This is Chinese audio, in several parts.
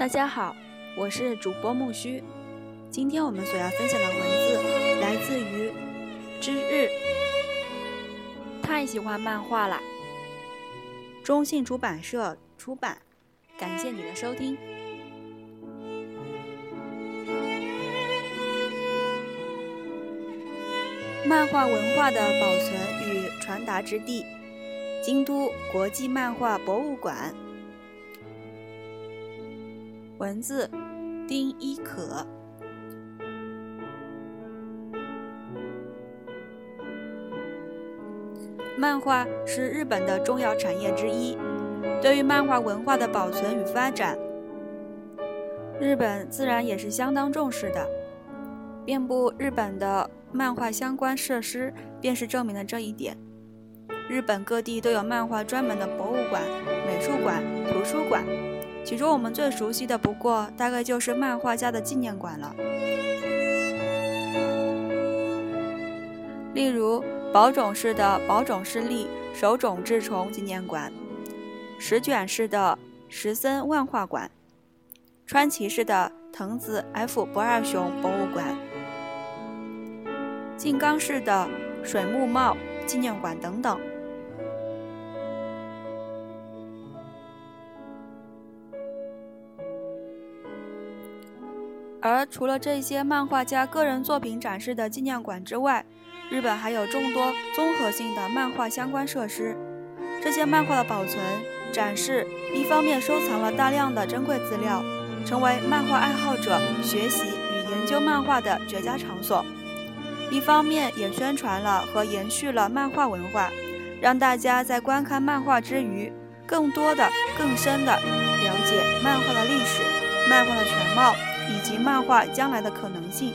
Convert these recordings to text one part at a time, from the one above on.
大家好，我是主播木须。今天我们所要分享的文字来自于之日。太喜欢漫画了，中信出版社出版。感谢你的收听。漫画文化的保存与传达之地——京都国际漫画博物馆。文字：丁一可。漫画是日本的重要产业之一，对于漫画文化的保存与发展，日本自然也是相当重视的。遍布日本的漫画相关设施，便是证明了这一点。日本各地都有漫画专门的博物馆、美术馆、图书馆，其中我们最熟悉的不过大概就是漫画家的纪念馆了。例如。宝冢市的宝冢市立手冢治虫纪念馆，石卷市的石森万画馆，川崎市的藤子 F 不二雄博物馆，静冈市的水木茂纪念馆等等。而除了这些漫画家个人作品展示的纪念馆之外，日本还有众多综合性的漫画相关设施，这些漫画的保存、展示，一方面收藏了大量的珍贵资料，成为漫画爱好者学习与研究漫画的绝佳场所；一方面也宣传了和延续了漫画文化，让大家在观看漫画之余，更多的、更深的了解漫画的历史、漫画的全貌及漫画将来的可能性。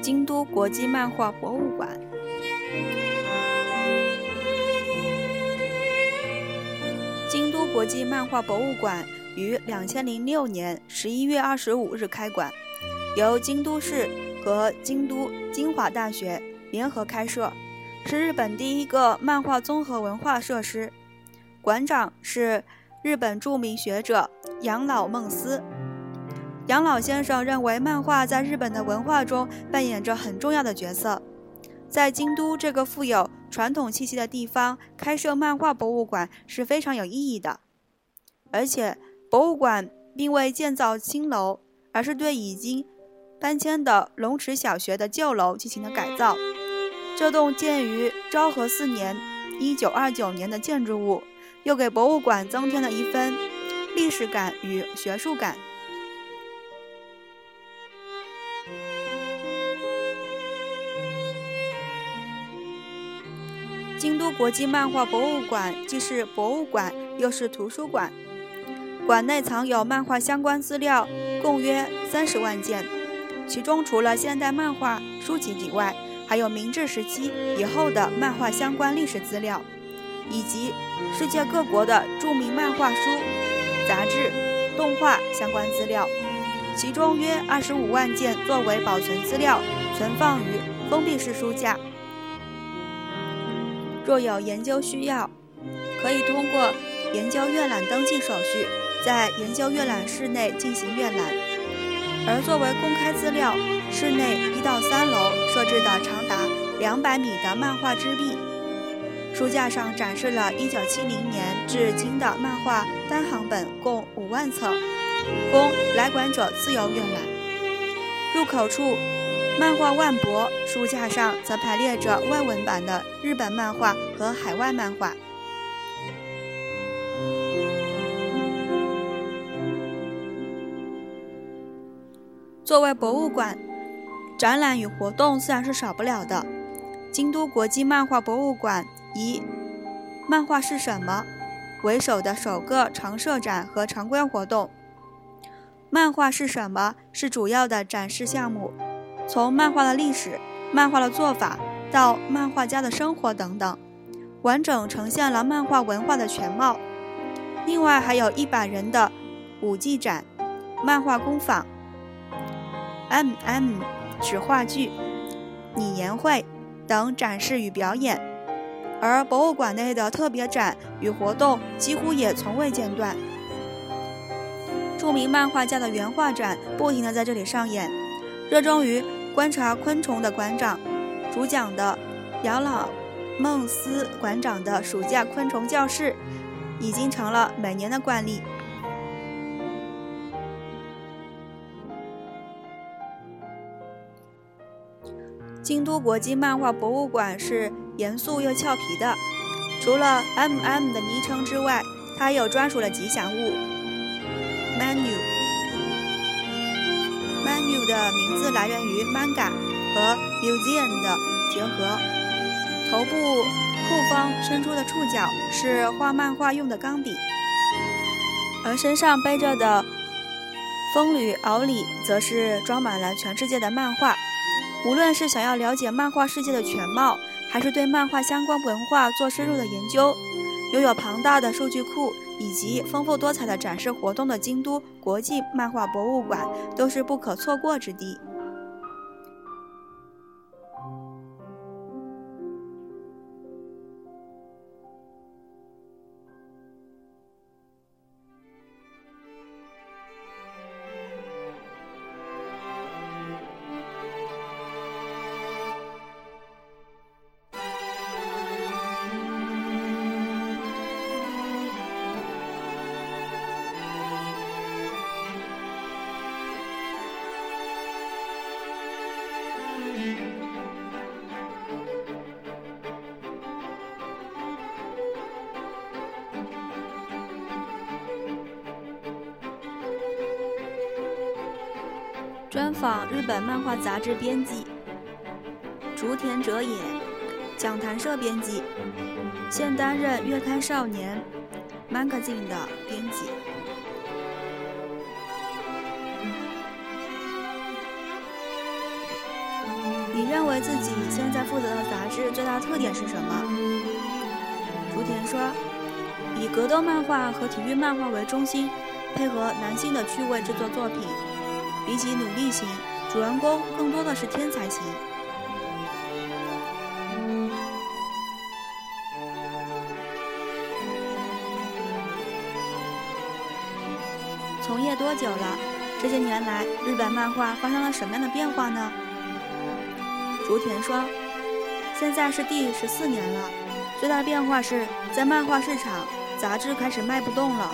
京都国际漫画博物馆。京都国际漫画博物馆于两千零六年十一月二十五日开馆，由京都市和京都精华大学联合开设，是日本第一个漫画综合文化设施。馆长是日本著名学者养老梦思。杨老先生认为，漫画在日本的文化中扮演着很重要的角色。在京都这个富有传统气息的地方开设漫画博物馆是非常有意义的。而且，博物馆并未建造新楼，而是对已经搬迁的龙池小学的旧楼进行了改造。这栋建于昭和四年（一九二九年）的建筑物，又给博物馆增添了一分历史感与学术感。京都国际漫画博物馆既是博物馆，又是图书馆。馆内藏有漫画相关资料，共约三十万件。其中除了现代漫画书籍以外，还有明治时期以后的漫画相关历史资料，以及世界各国的著名漫画书、杂志、动画相关资料。其中约二十五万件作为保存资料，存放于封闭式书架。若有研究需要，可以通过研究阅览登记手续，在研究阅览室内进行阅览。而作为公开资料，室内一到三楼设置的长达两百米的漫画之壁，书架上展示了1970年至今的漫画单行本共五万册，供来馆者自由阅览。入口处。漫画万博书架上则排列着外文版的日本漫画和海外漫画。作为博物馆，展览与活动自然是少不了的。京都国际漫画博物馆以“漫画是什么”为首的首个常设展和常规活动。漫画是什么是主要的展示项目。从漫画的历史、漫画的做法到漫画家的生活等等，完整呈现了漫画文化的全貌。另外，还有一百人的舞技展、漫画工坊、M.M. 纸话剧、拟言会等展示与表演，而博物馆内的特别展与活动几乎也从未间断。著名漫画家的原画展不停地在这里上演。热衷于观察昆虫的馆长，主讲的养老孟斯馆长的暑假昆虫教室，已经成了每年的惯例。京都国际漫画博物馆是严肃又俏皮的，除了 “M.M.” 的昵称之外，它有专属的吉祥物。menu menu 的名字来源于 manga 和 museum 的结合。头部后方伸出的触角是画漫画用的钢笔，而身上背着的风吕敖里则是装满了全世界的漫画。无论是想要了解漫画世界的全貌，还是对漫画相关文化做深入的研究，拥有庞大的数据库。以及丰富多彩的展示活动的京都国际漫画博物馆都是不可错过之地。本漫画杂志编辑竹田哲也，讲谈社编辑，现担任月刊少年 Magazine 的编辑。你认为自己现在负责的杂志最大特点是什么？竹田说，以格斗漫画和体育漫画为中心，配合男性的趣味制作作品。比起努力型，主人公更多的是天才型。从业多久了？这些年来，日本漫画发生了什么样的变化呢？竹田说：“现在是第十四年了，最大的变化是在漫画市场，杂志开始卖不动了，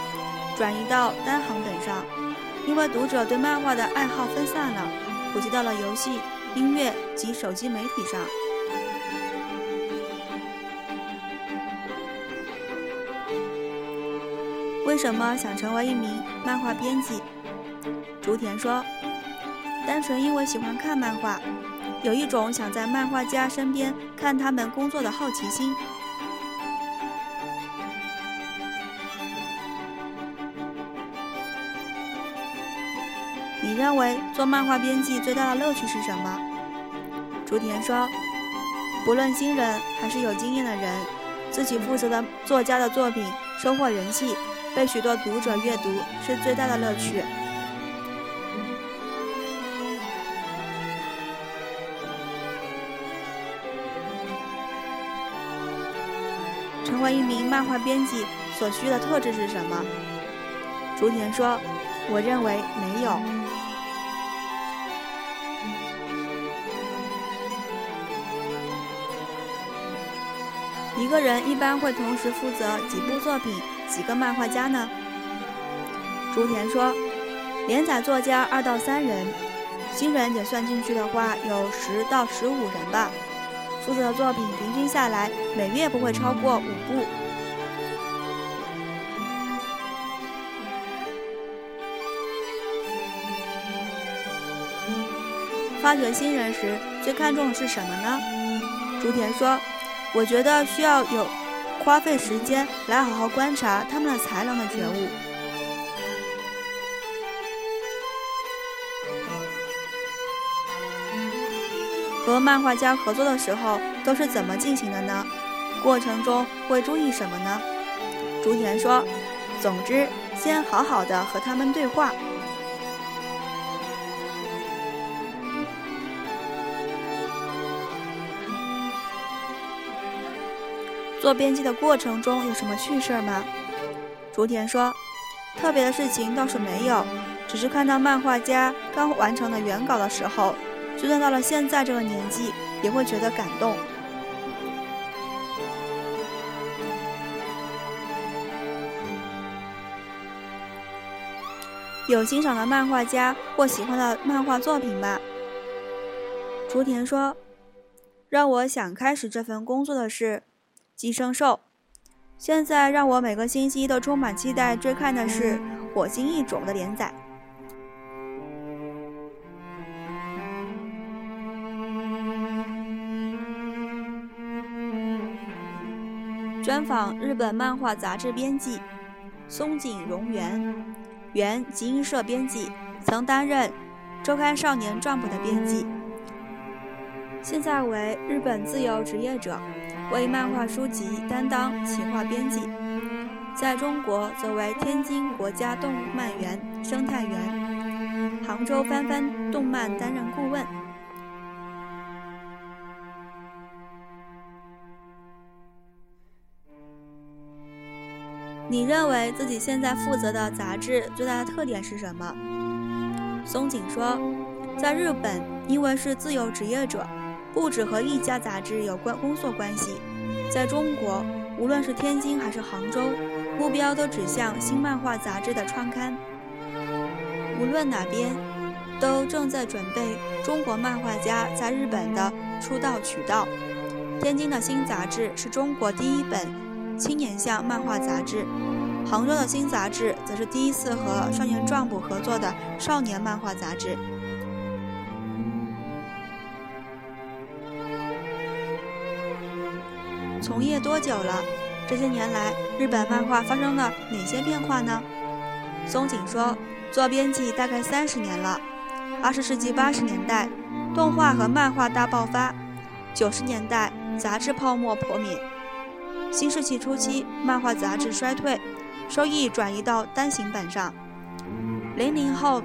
转移到单行本上。”因为读者对漫画的爱好分散了，普及到了游戏、音乐及手机媒体上。为什么想成为一名漫画编辑？竹田说：“单纯因为喜欢看漫画，有一种想在漫画家身边看他们工作的好奇心。”认为做漫画编辑最大的乐趣是什么？竹田说：“不论新人还是有经验的人，自己负责的作家的作品收获人气，被许多读者阅读是最大的乐趣。成为一名漫画编辑所需的特质是什么？”竹田说：“我认为没有。”一个人一般会同时负责几部作品、几个漫画家呢？竹田说：“连载作家二到三人，新人也算进去的话，有十到十五人吧。负责的作品平均下来，每月不会超过五部。发掘新人时，最看重的是什么呢？”竹田说。我觉得需要有花费时间来好好观察他们的才能的觉悟。和漫画家合作的时候都是怎么进行的呢？过程中会注意什么呢？竹田说：“总之，先好好的和他们对话。”做编辑的过程中有什么趣事吗？竹田说：“特别的事情倒是没有，只是看到漫画家刚完成的原稿的时候，就算到了现在这个年纪，也会觉得感动。有欣赏的漫画家或喜欢的漫画作品吗？”竹田说：“让我想开始这份工作的是《寄生兽》。”现在让我每个星期都充满期待追看的是《火星异种》的连载。专访日本漫画杂志编辑松井荣元，原集英社编辑，曾担任周刊少年 Jump 的编辑，现在为日本自由职业者。为漫画书籍担当企划编辑，在中国则为天津国家动漫园生态园、杭州翻翻动漫担任顾问。你认为自己现在负责的杂志最大的特点是什么？松井说，在日本，因为是自由职业者。不止和一家杂志有关工作关系，在中国，无论是天津还是杭州，目标都指向新漫画杂志的创刊。无论哪边，都正在准备中国漫画家在日本的出道渠道。天津的新杂志是中国第一本青年向漫画杂志，杭州的新杂志则是第一次和少年 Jump 合作的少年漫画杂志。从业多久了？这些年来，日本漫画发生了哪些变化呢？松井说，做编辑大概三十年了。二十世纪八十年代，动画和漫画大爆发；九十年代，杂志泡沫破灭；新世纪初期，漫画杂志衰退，收益转移到单行本上；零零后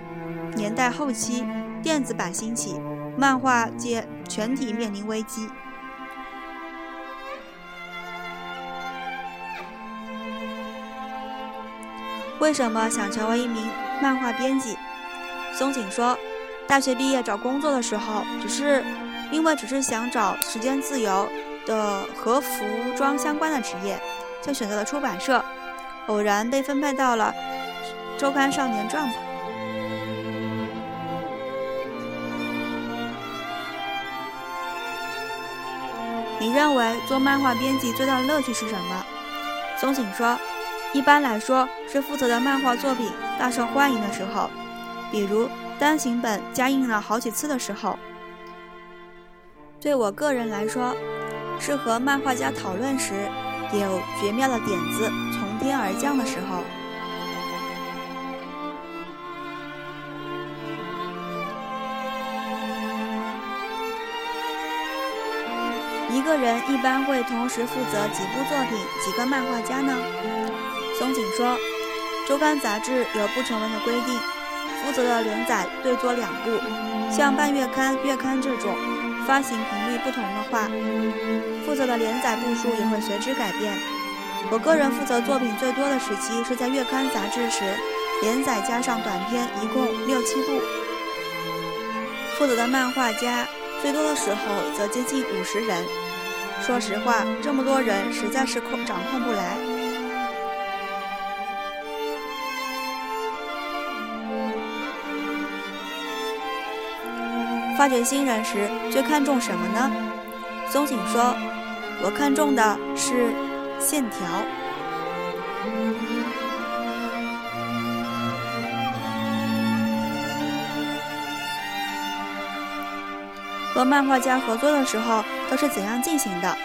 年代后期，电子版兴起，漫画界全体面临危机。为什么想成为一名漫画编辑？松井说，大学毕业找工作的时候，只是因为只是想找时间自由的和服装相关的职业，就选择了出版社，偶然被分配到了周刊少年 Jump。你认为做漫画编辑最大的乐趣是什么？松井说。一般来说，是负责的漫画作品大受欢迎的时候，比如单行本加印了好几次的时候。对我个人来说，是和漫画家讨论时，有绝妙的点子从天而降的时候。一个人一般会同时负责几部作品、几个漫画家呢？松井说：“周刊杂志有不成文的规定，负责的连载最多两部。像半月刊、月刊这种，发行频率不同的话，负责的连载部数也会随之改变。我个人负责作品最多的时期是在月刊杂志时，连载加上短篇一共六七部。负责的漫画家最多的时候则接近五十人。说实话，这么多人实在是控掌控不来。”发掘新人时最看重什么呢？松井说：“我看重的是线条。和漫画家合作的时候都是怎样进行的？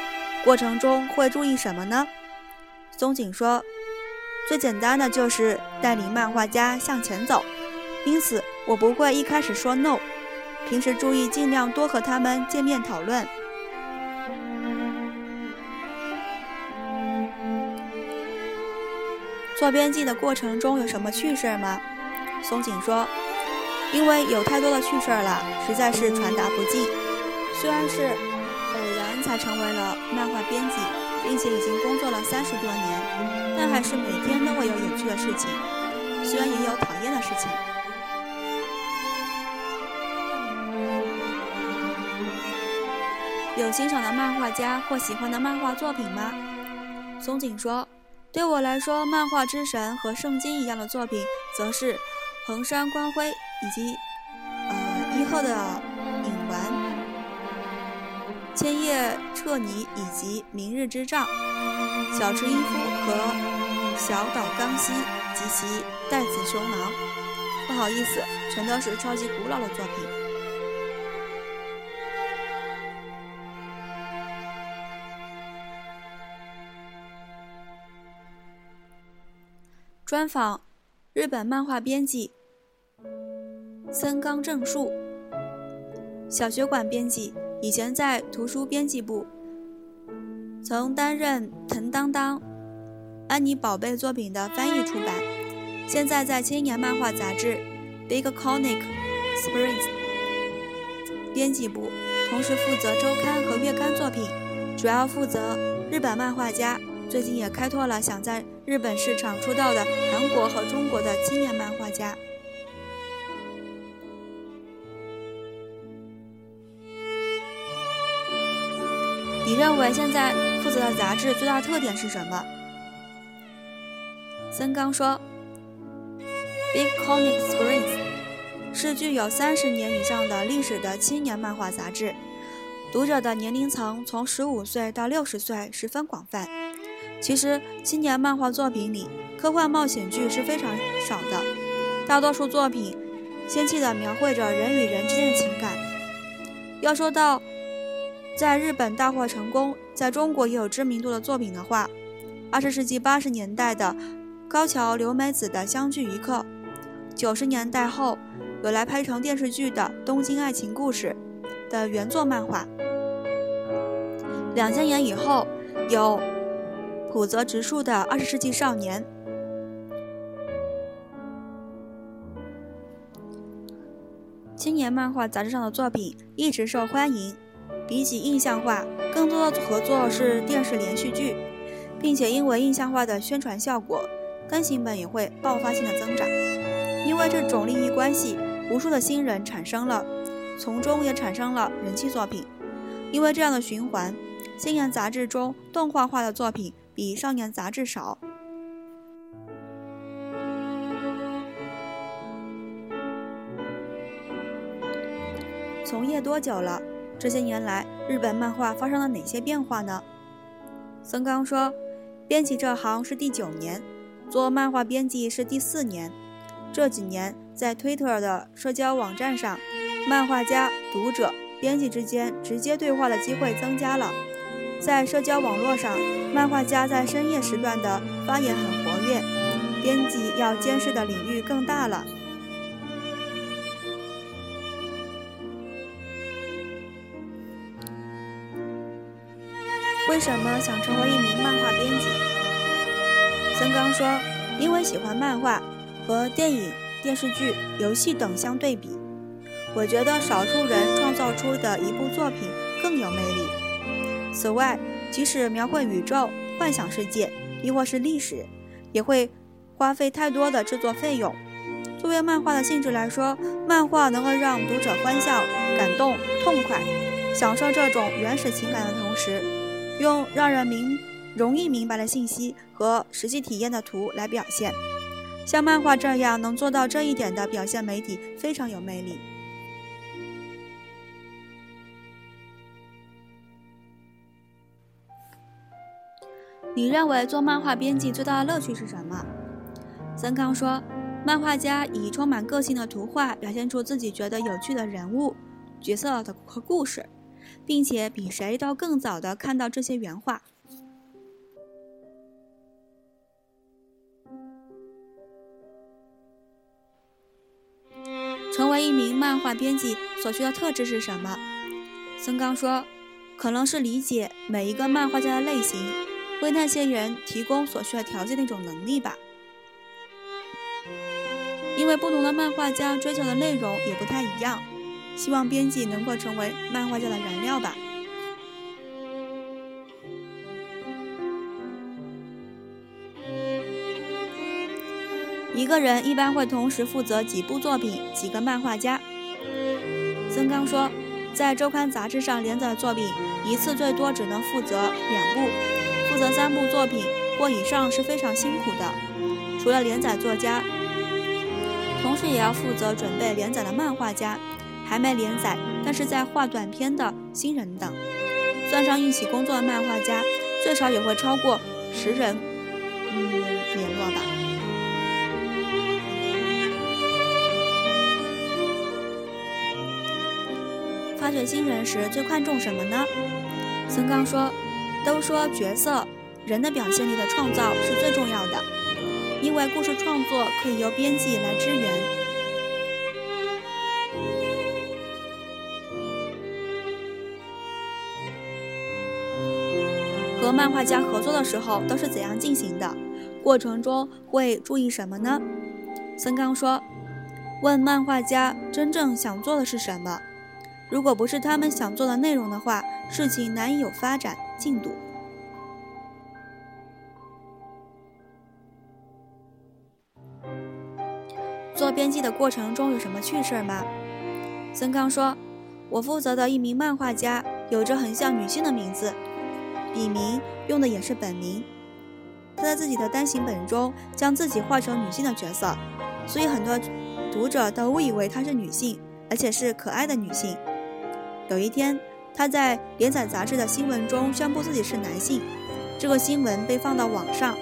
过程中会注意什么呢？”松井说：“最简单的就是带领漫画家向前走，因此我不会一开始说 no。”平时注意尽量多和他们见面讨论。做编辑的过程中有什么趣事吗？松井说：“因为有太多的趣事了，实在是传达不尽。虽然是偶然才成为了漫画编辑。”并且已经工作了三十多年，但还是每天都会有有趣的事情，虽然也有讨厌的事情。有欣赏的漫画家或喜欢的漫画作品吗？松井说：“对我来说，漫画之神和圣经一样的作品，则是横山光辉以及呃伊贺的影丸、千叶彻尼以及明日之丈、小池一夫和小岛刚希及其带子雄狼。不好意思，全都是超级古老的作品。”专访日本漫画编辑森冈正树，小学馆编辑，以前在图书编辑部，曾担任藤当当、安妮宝贝作品的翻译出版，现在在青年漫画杂志《Big Comic Springs》编辑部，同时负责周刊和月刊作品，主要负责日本漫画家。最近也开拓了想在日本市场出道的韩国和中国的青年漫画家。你认为现在负责的杂志最大特点是什么？森刚说：“Big Comic Springs 是具有三十年以上的历史的青年漫画杂志，读者的年龄层从十五岁到六十岁，十分广泛。”其实，青年漫画作品里，科幻冒险剧是非常少的。大多数作品，纤细的描绘着人与人之间的情感。要说到在日本大获成功，在中国也有知名度的作品的话，二十世纪八十年代的高桥留美子的《相聚一刻》，九十年代后有来拍成电视剧的《东京爱情故事》的原作漫画，两千年以后有。浦泽直树的《二十世纪少年》青年漫画杂志上的作品一直受欢迎。比起印象化，更多的合作是电视连续剧，并且因为印象化的宣传效果，更新本也会爆发性的增长。因为这种利益关系，无数的新人产生了，从中也产生了人气作品。因为这样的循环，青年杂志中动画化的作品。比少年杂志少。从业多久了？这些年来，日本漫画发生了哪些变化呢？森冈说：“编辑这行是第九年，做漫画编辑是第四年。这几年，在推特的社交网站上，漫画家、读者、编辑之间直接对话的机会增加了。”在社交网络上，漫画家在深夜时段的发言很活跃，编辑要监视的领域更大了。为什么想成为一名漫画编辑？森刚说：“因为喜欢漫画，和电影、电视剧、游戏等相对比，我觉得少数人创造出的一部作品更有魅力。”此外，即使描绘宇宙、幻想世界，亦或是历史，也会花费太多的制作费用。作为漫画的性质来说，漫画能够让读者欢笑、感动、痛快，享受这种原始情感的同时，用让人明容易明白的信息和实际体验的图来表现。像漫画这样能做到这一点的表现媒体，非常有魅力。你认为做漫画编辑最大的乐趣是什么？森康说：“漫画家以充满个性的图画表现出自己觉得有趣的人物、角色的和故事，并且比谁都更早的看到这些原画。成为一名漫画编辑所需的特质是什么？”森冈说：“可能是理解每一个漫画家的类型。”为那些人提供所需要条件的一种能力吧。因为不同的漫画家追求的内容也不太一样希望编辑能够成为漫画家的燃料吧。一个人一般会同时负责几部作品几个漫画家。曾刚说在周刊杂志上连载的作品一次最多只能负责两部。负责三部作品或以上是非常辛苦的。除了连载作家，同时也要负责准备连载的漫画家，还没连载但是在画短篇的新人等，算上一起工作的漫画家，最少也会超过十人，嗯，联络吧。发掘新人时最看重什么呢？森刚说：“都说角色人的表现力的创造是最重要的。”因为故事创作可以由编辑来支援。和漫画家合作的时候都是怎样进行的？过程中会注意什么呢？孙刚说：“问漫画家真正想做的是什么？如果不是他们想做的内容的话，事情难以有发展进度。”做编辑的过程中有什么趣事儿吗？孙刚说：“我负责的一名漫画家有着很像女性的名字，笔名用的也是本名。他在自己的单行本中将自己画成女性的角色，所以很多读者都误以为她是女性，而且是可爱的女性。有一天，他在连载杂志的新闻中宣布自己是男性，这个新闻被放到网上。”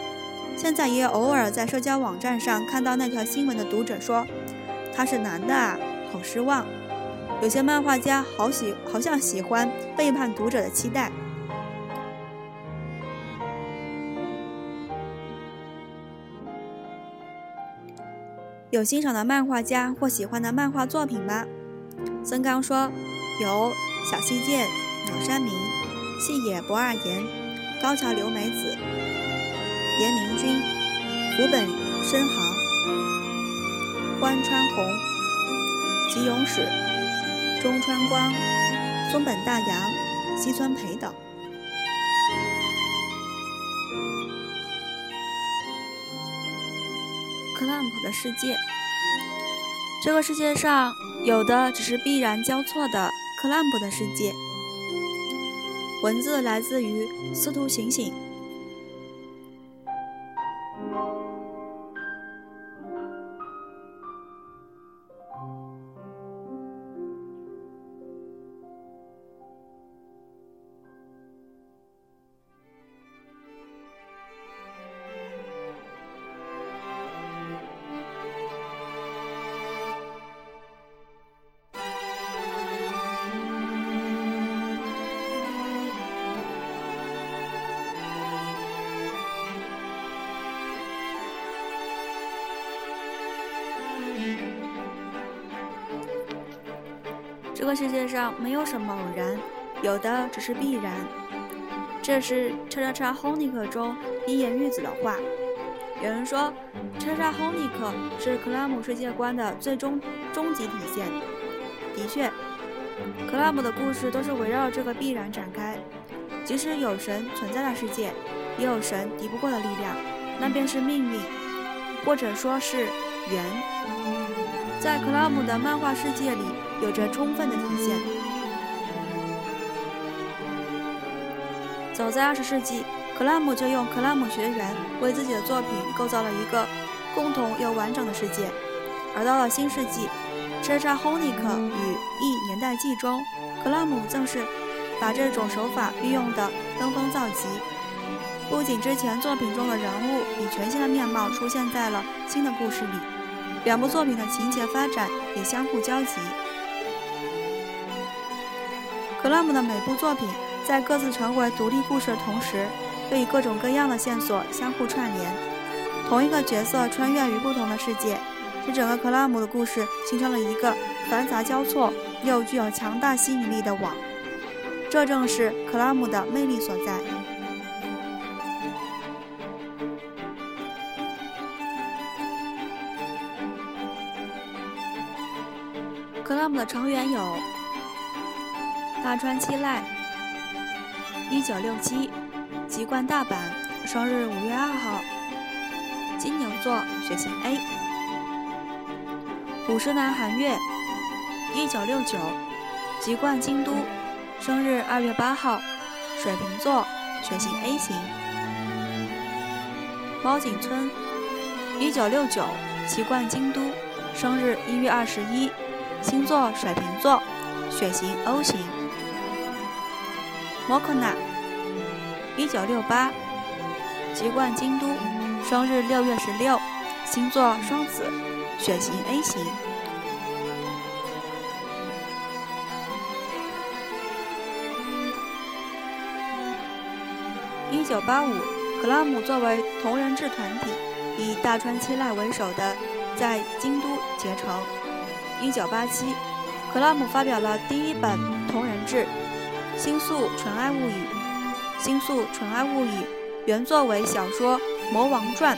现在也偶尔在社交网站上看到那条新闻的读者说：“他是男的啊，好失望。”有些漫画家好喜好像喜欢背叛读者的期待。有欣赏的漫画家或喜欢的漫画作品吗？孙刚说：“有小西健、鸟山明、细野不二言、高桥留美子。”严明君、福本伸行、关川宏、吉永史、中川光、松本大洋、西村培等。clamp 的世界，这个世界上有的只是必然交错的克拉姆的世界。文字来自于司徒醒醒。这个世界上没有什么偶然，有的只是必然。这是叉叉叉 Honik 中一言玉子的话。有人说，叉叉 Honik 是克拉姆世界观的最终终极体现。的确，克拉姆的故事都是围绕这个必然展开。即使有神存在的世界，也有神敌不过的力量，那便是命运，或者说是缘。在克拉姆的漫画世界里。有着充分的体现。早在二十世纪，克拉姆就用克拉姆学园为自己的作品构造了一个共同又完整的世界。而到了新世纪，《车扎霍尼克与异年代记》中，克拉姆正是把这种手法运用的登峰造极。不仅之前作品中的人物以全新的面貌出现在了新的故事里，两部作品的情节发展也相互交集。克拉姆的每部作品在各自成为独立故事的同时，又以各种各样的线索相互串联。同一个角色穿越于不同的世界，使整个克拉姆的故事形成了一个繁杂交错又具有强大吸引力的网。这正是克拉姆的魅力所在。克拉姆的成员有。大川七濑，一九六七，籍贯大阪，生日五月二号，金牛座，血型 A。五十男韩月，一九六九，籍贯京都，生日二月八号，水瓶座，血型 A 型。猫井村，一九六九，籍贯京都，生日一月二十一，星座水瓶座，血型 O 型。摩克纳，一九六八，籍贯京都，生日六月十六，星座双子。血型 A 型。一九八五，克拉姆作为同人志团体，以大川七濑为首的在京都结成。一九八七，克拉姆发表了第一本同人志《星宿纯爱物语》。《星宿纯爱物语》原作为小说《魔王传》。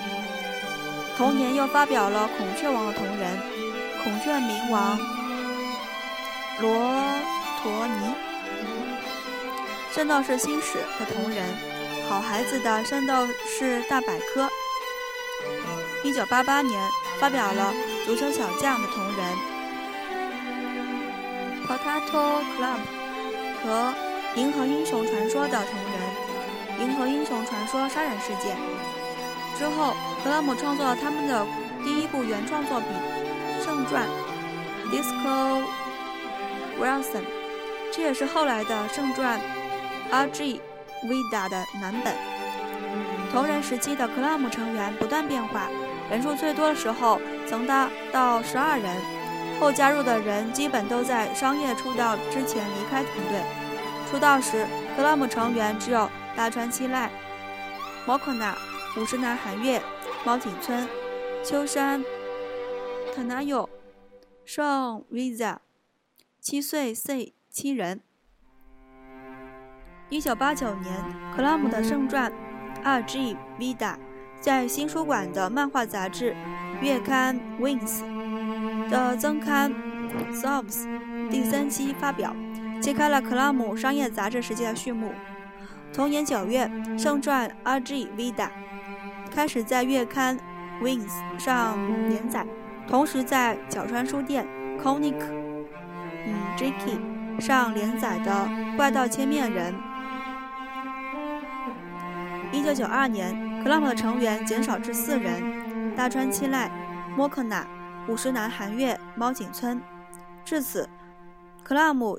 同年又发表了《孔雀王》的同人《孔雀明王罗陀尼》，《圣斗士星矢》的同人《好孩子的圣斗士大百科》。一九八八年发表了《足球小将》的同人《Potato Club》和《银河英雄传说》的同人《银河英雄传说：杀人事件》。之后，克拉姆创作了他们的第一部原创作品《圣传》（Disco Wilson），这也是后来的《圣传》（R.G. Vida） 的蓝本。同人时期的克拉姆成员不断变化，人数最多的时候曾达到十二人，后加入的人基本都在商业出道之前离开团队。出道时，克拉姆成员只有大川七濑、摩可纳。五十男韩月、猫井村、秋山、特纳佑、圣 Visa、七岁 C 七人。一九八九年，克拉姆的圣传 RGvida 在新书馆的漫画杂志月刊 Wings 的增刊 Sobs 第三期发表，揭开了克拉姆商业杂志世界的序幕。同年九月，圣传 R G Vida。开始在月刊《Wings》上连载，同时在角川书店《Conic》嗯《Jiki》上连载的《怪盗千面人》。一九九二年，克拉姆的成员减少至四人：大川七濑、莫克纳、五十男韩月、猫井村。至此，克拉姆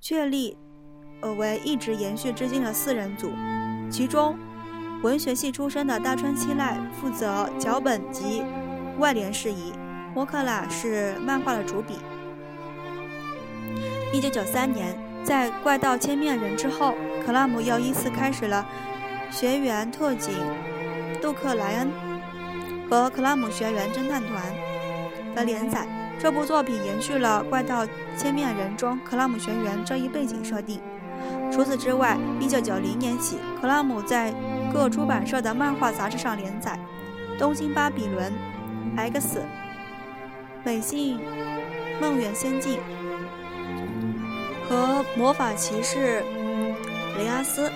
确立呃为一直延续至今的四人组，其中。文学系出身的大川七濑负责脚本及外联事宜，摩克拉是漫画的主笔。一九九三年，在《怪盗千面人》之后，克拉姆又依次开始了《学员特警杜克莱恩》和《克拉姆学员侦探团》的连载。这部作品延续了《怪盗千面人》中克拉姆学园这一背景设定。除此之外，一九九零年起，克拉姆在各出版社的漫画杂志上连载，《东京巴比伦》、《X》、《美信梦远仙境》和《魔法骑士雷阿斯》。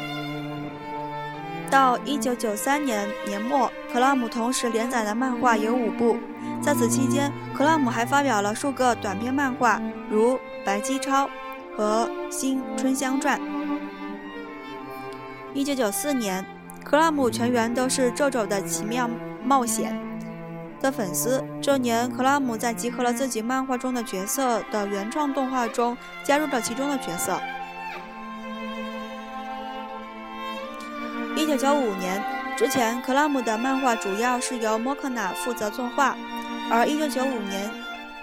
到一九九三年年末，克拉姆同时连载的漫画有五部。在此期间，克拉姆还发表了数个短篇漫画，如《白姬超》和《新春香传》。一九九四年。克拉姆全员都是《皱皱的奇妙冒险》的粉丝。这年，克拉姆在集合了自己漫画中的角色的原创动画中加入了其中的角色。一九九五年之前，克拉姆的漫画主要是由莫克纳负责作画，而一九九五年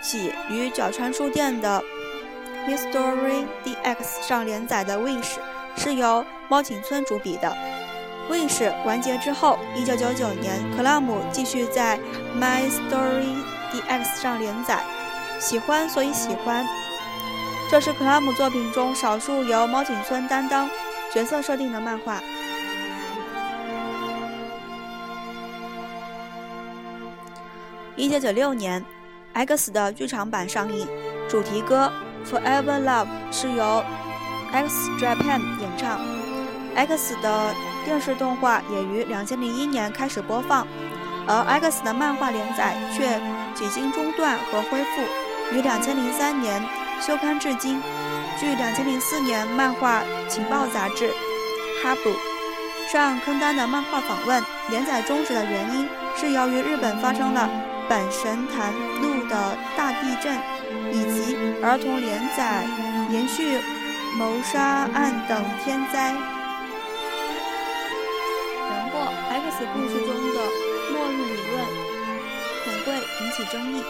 起于角川书店的《Mystery DX》上连载的《Wish》是由猫井村主笔的。Wish 完结之后，一九九九年，克拉姆继续在 My Story DX 上连载。喜欢，所以喜欢。这是克拉姆作品中少数由猫井村担当角色设定的漫画。一九九六年，《X》的剧场版上映，主题歌《Forever Love》是由 X Japan 演唱。X 的电视动画也于两千零一年开始播放，而 X 的漫画连载却几经中断和恢复，于两千零三年休刊至今。据两千零四年漫画情报杂志《哈布》上刊登的漫画访问，连载终止的原因是由于日本发生了本神坛路的大地震，以及儿童连载连续谋杀案等天灾。然后，X 故事中的末日理论恐会引起争议。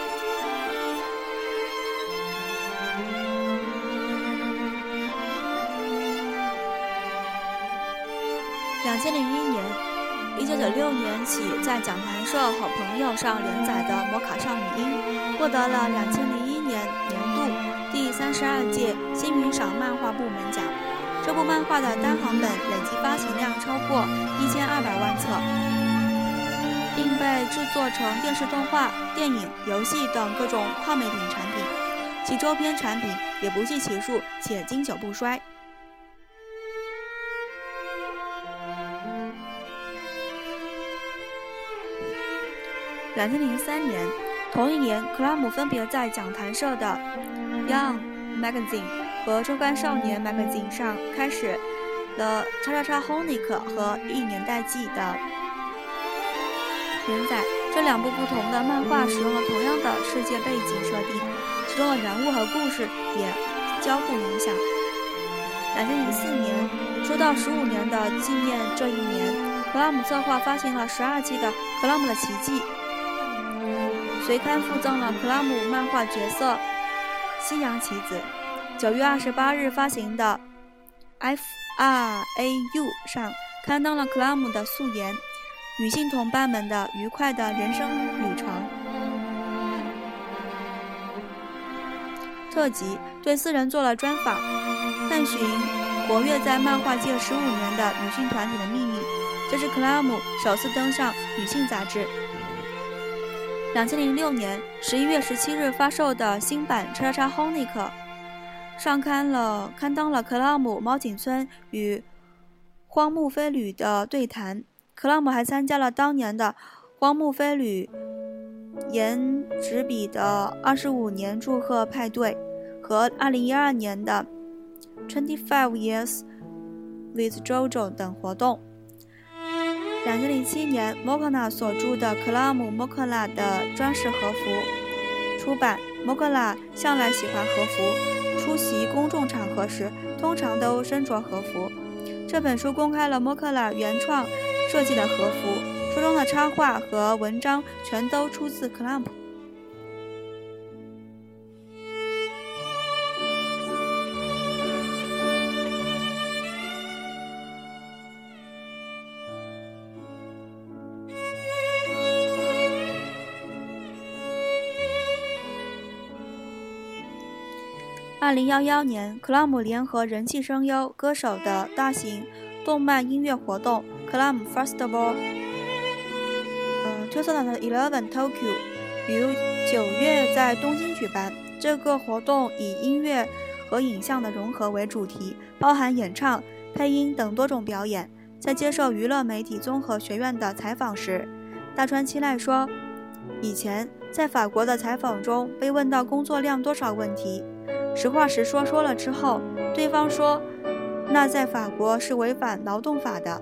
两千零一年，一九九六年起在讲谈社好朋友上连载的《摩卡少女樱》获得了两千零一年年度第三十二届新云赏漫画部门奖。这部漫画的单行本累计发行量超过一千二百万册，并被制作成电视动画、电影、游戏等各种跨媒体产品，其周边产品也不计其数且经久不衰。两千零三年，同一年，克拉姆分别在讲谈社的《Young Magazine》和《周刊少年 Magazine》上开始了《叉叉叉 Honic》和《一年代记》的连载。这两部不同的漫画使用了同样的世界背景设定，其中的人物和故事也交互影响。两千零四年，出道十五年的纪念这一年，克拉姆策划发行了十二季的《克拉姆的奇迹》。随刊附赠了克拉姆漫画角色西洋棋子。九月二十八日发行的《FRAU》上刊登了克拉姆的素颜，女性同伴们的愉快的人生旅程。特辑对四人做了专访，探寻活跃在漫画界十五年的女性团体的秘密。这是克拉姆首次登上女性杂志。两千零六年十一月十七日发售的新版《叉叉 Honic》上刊了刊登了克拉姆、猫井村与荒木飞吕的对谈。克拉姆还参加了当年的荒木飞吕颜值比的二十五年祝贺派对和二零一二年的 Twenty Five Years with JoJo 等活动。两千零七年，莫克纳所著的《克拉姆·莫克纳的装饰和服》出版。莫克纳向来喜欢和服，出席公众场合时通常都身着和服。这本书公开了莫克纳原创设计的和服，书中的插画和文章全都出自克拉姆。二零幺幺年，克拉姆联合人气声优、歌手的大型 动漫音乐活动 “Clam Festival”，呃，2011 Tokyo 于九月在东京举办。这个活动以音乐和影像的融合为主题，包含演唱、配音等多种表演。在接受娱乐媒体综合学院的采访时，大川七濑说：“以前在法国的采访中被问到工作量多少问题。”实话实说，说了之后，对方说：“那在法国是违反劳动法的。”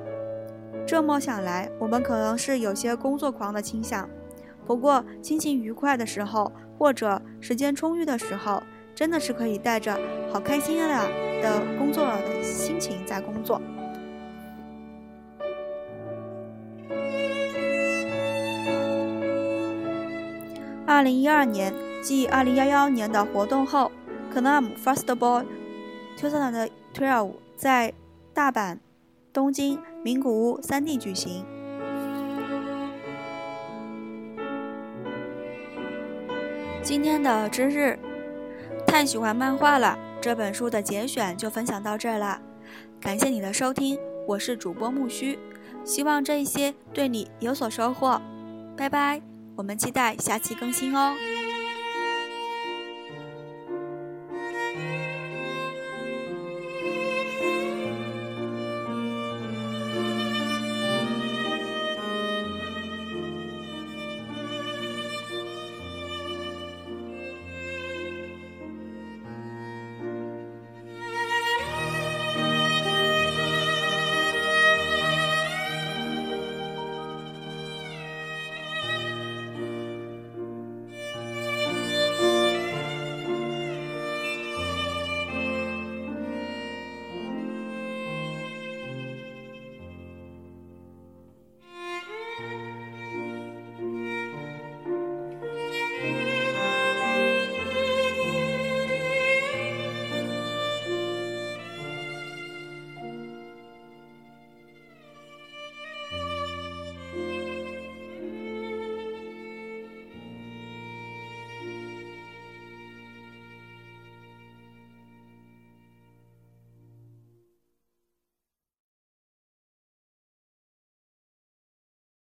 这么想来，我们可能是有些工作狂的倾向。不过，心情愉快的时候，或者时间充裕的时候，真的是可以带着“好开心啊”的工作的心情在工作。二零一二年，继二零幺幺年的活动后。Clam Festival 2012在大阪、东京、名古屋三地举行。今天的知日，太喜欢漫画了。这本书的节选就分享到这儿了，感谢你的收听，我是主播木须，希望这一些对你有所收获。拜拜，我们期待下期更新哦。